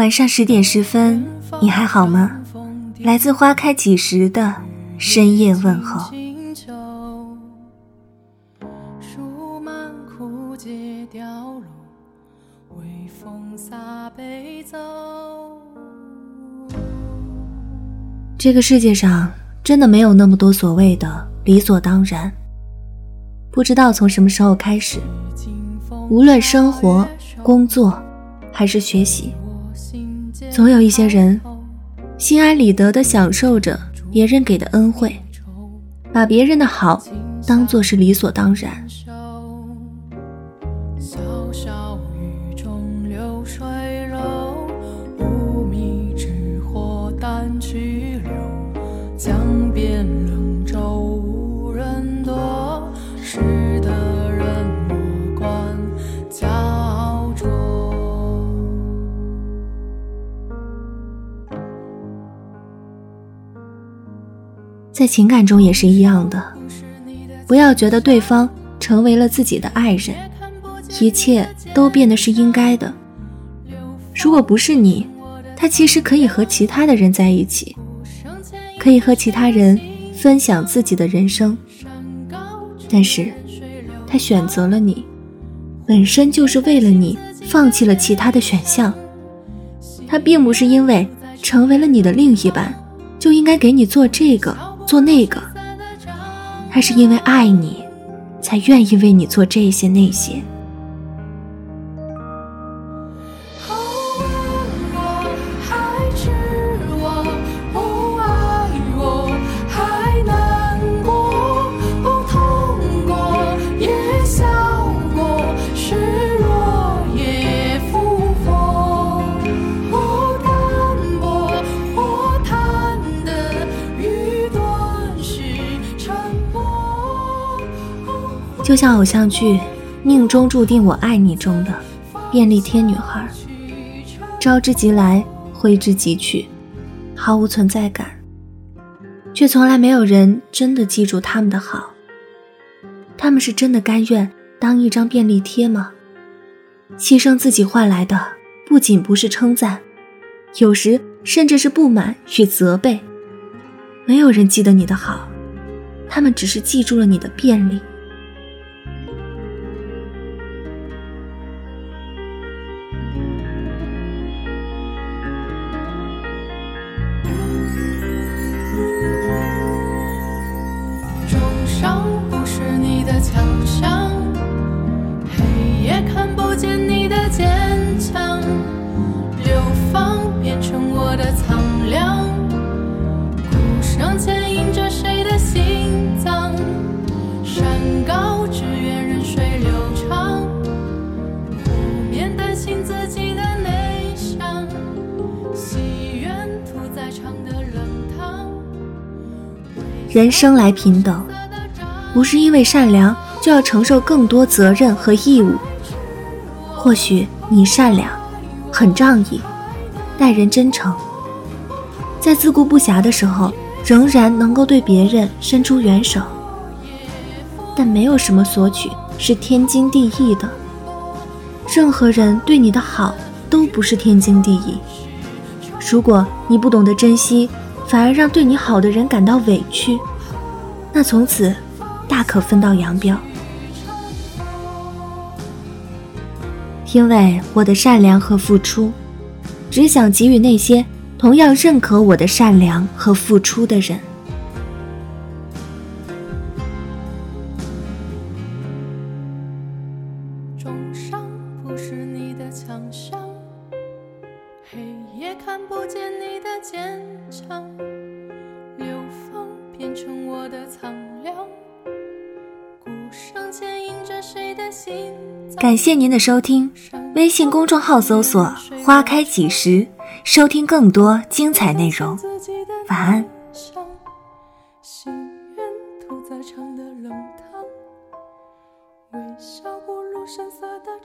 晚上十点十分，你还好吗？来自花开几时的深夜问候。这个世界上真的没有那么多所谓的理所当然。不知道从什么时候开始，无论生活、工作还是学习。总有一些人心安理得地享受着别人给的恩惠，把别人的好当做是理所当然。在情感中也是一样的，不要觉得对方成为了自己的爱人，一切都变得是应该的。如果不是你，他其实可以和其他的人在一起，可以和其他人分享自己的人生，但是，他选择了你，本身就是为了你放弃了其他的选项。他并不是因为成为了你的另一半，就应该给你做这个。做那个，他是因为爱你，才愿意为你做这些那些。就像偶像剧《命中注定我爱你》中的便利贴女孩，招之即来，挥之即去，毫无存在感，却从来没有人真的记住他们的好。他们是真的甘愿当一张便利贴吗？牺牲自己换来的不仅不是称赞，有时甚至是不满与责备。没有人记得你的好，他们只是记住了你的便利。人生来平等，不是因为善良就要承受更多责任和义务。或许你善良，很仗义，待人真诚，在自顾不暇的时候，仍然能够对别人伸出援手。但没有什么索取是天经地义的，任何人对你的好都不是天经地义。如果你不懂得珍惜，反而让对你好的人感到委屈，那从此大可分道扬镳。因为我的善良和付出，只想给予那些同样认可我的善良和付出的人。不是你的强项，黑夜看不见你的坚强。流放变成我的苍凉，鼓声牵引着谁的心感谢您的收听，微信公众号搜索“花开几时”，收听更多精彩内容。晚安。微笑不露声色的